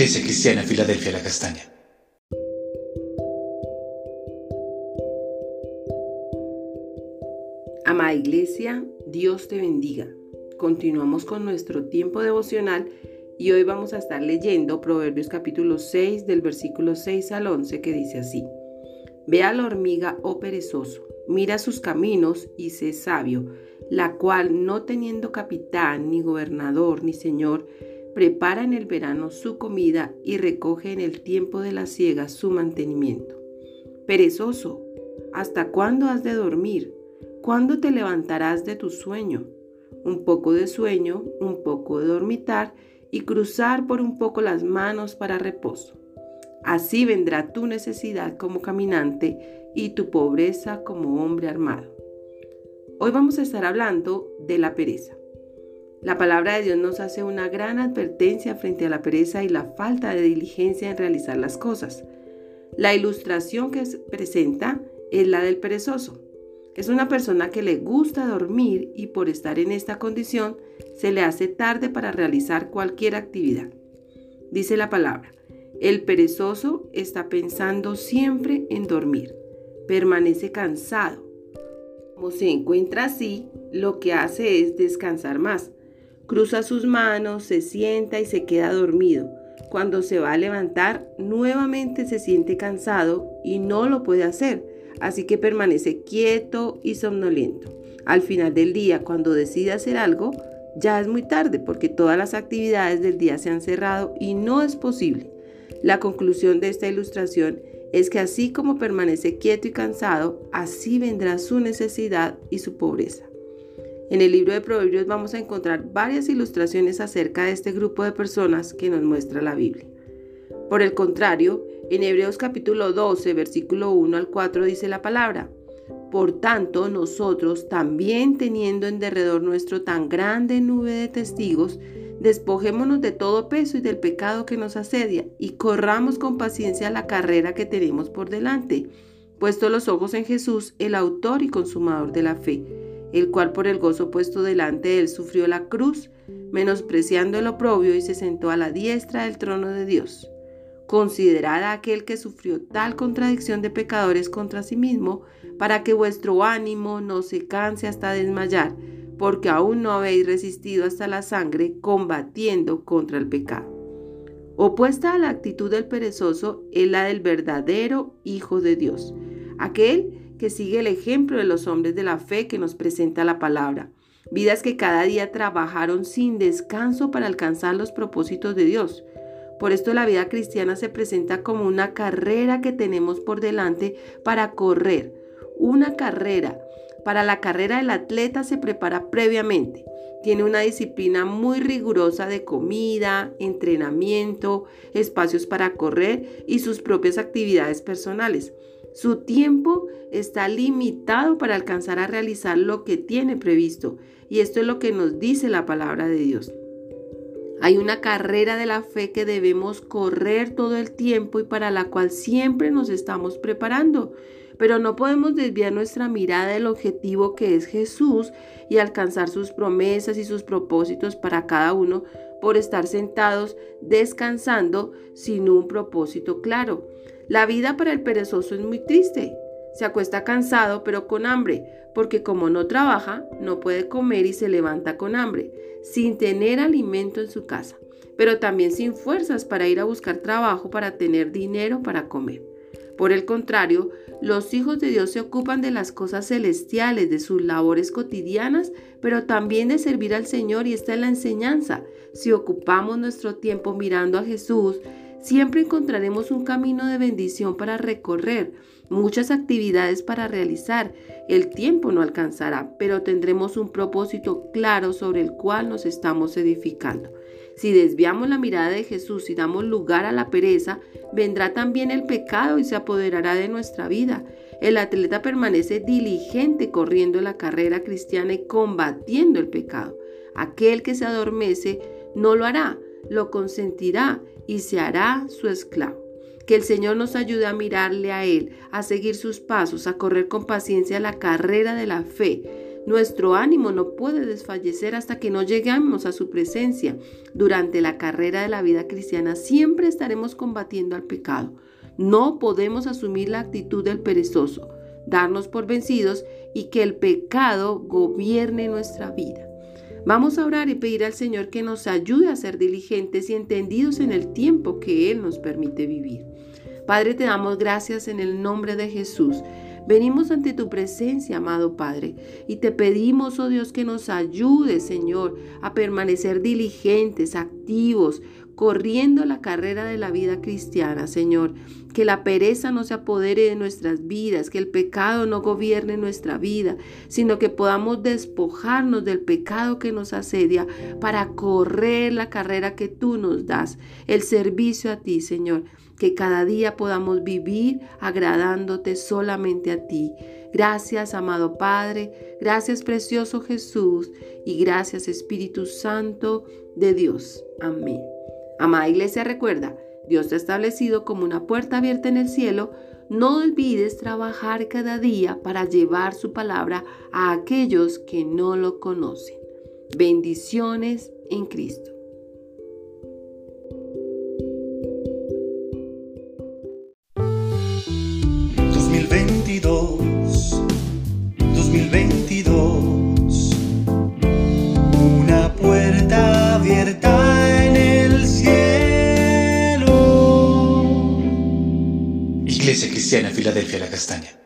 Iglesia Cristiana Filadelfia La Castaña. Amada Iglesia, Dios te bendiga. Continuamos con nuestro tiempo devocional y hoy vamos a estar leyendo Proverbios capítulo 6 del versículo 6 al 11 que dice así. Ve a la hormiga, oh perezoso, mira sus caminos y sé sabio, la cual, no teniendo capitán, ni gobernador, ni señor, prepara en el verano su comida y recoge en el tiempo de la siega su mantenimiento. Perezoso, ¿hasta cuándo has de dormir? ¿Cuándo te levantarás de tu sueño? Un poco de sueño, un poco de dormitar y cruzar por un poco las manos para reposo. Así vendrá tu necesidad como caminante y tu pobreza como hombre armado. Hoy vamos a estar hablando de la pereza. La palabra de Dios nos hace una gran advertencia frente a la pereza y la falta de diligencia en realizar las cosas. La ilustración que presenta es la del perezoso. Es una persona que le gusta dormir y por estar en esta condición se le hace tarde para realizar cualquier actividad. Dice la palabra, el perezoso está pensando siempre en dormir, permanece cansado. Como se encuentra así, lo que hace es descansar más Cruza sus manos, se sienta y se queda dormido. Cuando se va a levantar, nuevamente se siente cansado y no lo puede hacer, así que permanece quieto y somnoliento. Al final del día, cuando decide hacer algo, ya es muy tarde porque todas las actividades del día se han cerrado y no es posible. La conclusión de esta ilustración es que así como permanece quieto y cansado, así vendrá su necesidad y su pobreza. En el libro de Proverbios vamos a encontrar varias ilustraciones acerca de este grupo de personas que nos muestra la Biblia. Por el contrario, en Hebreos capítulo 12, versículo 1 al 4 dice la palabra, Por tanto, nosotros, también teniendo en derredor nuestro tan grande nube de testigos, despojémonos de todo peso y del pecado que nos asedia, y corramos con paciencia la carrera que tenemos por delante, puesto los ojos en Jesús, el autor y consumador de la fe el cual por el gozo puesto delante de él sufrió la cruz, menospreciando el oprobio y se sentó a la diestra del trono de Dios. Considerad a aquel que sufrió tal contradicción de pecadores contra sí mismo, para que vuestro ánimo no se canse hasta desmayar, porque aún no habéis resistido hasta la sangre combatiendo contra el pecado. Opuesta a la actitud del perezoso es la del verdadero Hijo de Dios, aquel que sigue el ejemplo de los hombres de la fe que nos presenta la palabra. Vidas que cada día trabajaron sin descanso para alcanzar los propósitos de Dios. Por esto la vida cristiana se presenta como una carrera que tenemos por delante para correr. Una carrera. Para la carrera el atleta se prepara previamente. Tiene una disciplina muy rigurosa de comida, entrenamiento, espacios para correr y sus propias actividades personales. Su tiempo está limitado para alcanzar a realizar lo que tiene previsto. Y esto es lo que nos dice la palabra de Dios. Hay una carrera de la fe que debemos correr todo el tiempo y para la cual siempre nos estamos preparando. Pero no podemos desviar nuestra mirada del objetivo que es Jesús y alcanzar sus promesas y sus propósitos para cada uno por estar sentados descansando sin un propósito claro. La vida para el perezoso es muy triste. Se acuesta cansado pero con hambre, porque como no trabaja, no puede comer y se levanta con hambre, sin tener alimento en su casa, pero también sin fuerzas para ir a buscar trabajo para tener dinero para comer. Por el contrario, los hijos de Dios se ocupan de las cosas celestiales, de sus labores cotidianas, pero también de servir al Señor y esta es la enseñanza. Si ocupamos nuestro tiempo mirando a Jesús, Siempre encontraremos un camino de bendición para recorrer, muchas actividades para realizar. El tiempo no alcanzará, pero tendremos un propósito claro sobre el cual nos estamos edificando. Si desviamos la mirada de Jesús y damos lugar a la pereza, vendrá también el pecado y se apoderará de nuestra vida. El atleta permanece diligente corriendo la carrera cristiana y combatiendo el pecado. Aquel que se adormece no lo hará, lo consentirá y se hará su esclavo. Que el Señor nos ayude a mirarle a Él, a seguir sus pasos, a correr con paciencia la carrera de la fe. Nuestro ánimo no puede desfallecer hasta que no lleguemos a su presencia. Durante la carrera de la vida cristiana siempre estaremos combatiendo al pecado. No podemos asumir la actitud del perezoso, darnos por vencidos y que el pecado gobierne nuestra vida. Vamos a orar y pedir al Señor que nos ayude a ser diligentes y entendidos en el tiempo que Él nos permite vivir. Padre, te damos gracias en el nombre de Jesús. Venimos ante tu presencia, amado Padre, y te pedimos, oh Dios, que nos ayude, Señor, a permanecer diligentes, activos, corriendo la carrera de la vida cristiana, Señor. Que la pereza no se apodere de nuestras vidas, que el pecado no gobierne nuestra vida, sino que podamos despojarnos del pecado que nos asedia para correr la carrera que tú nos das, el servicio a ti, Señor. Que cada día podamos vivir agradándote solamente a ti. Gracias, amado Padre. Gracias, precioso Jesús. Y gracias, Espíritu Santo de Dios. Amén. Amada iglesia, recuerda, Dios te ha establecido como una puerta abierta en el cielo. No olvides trabajar cada día para llevar su palabra a aquellos que no lo conocen. Bendiciones en Cristo. Cristiana Filadelfia La Castaña.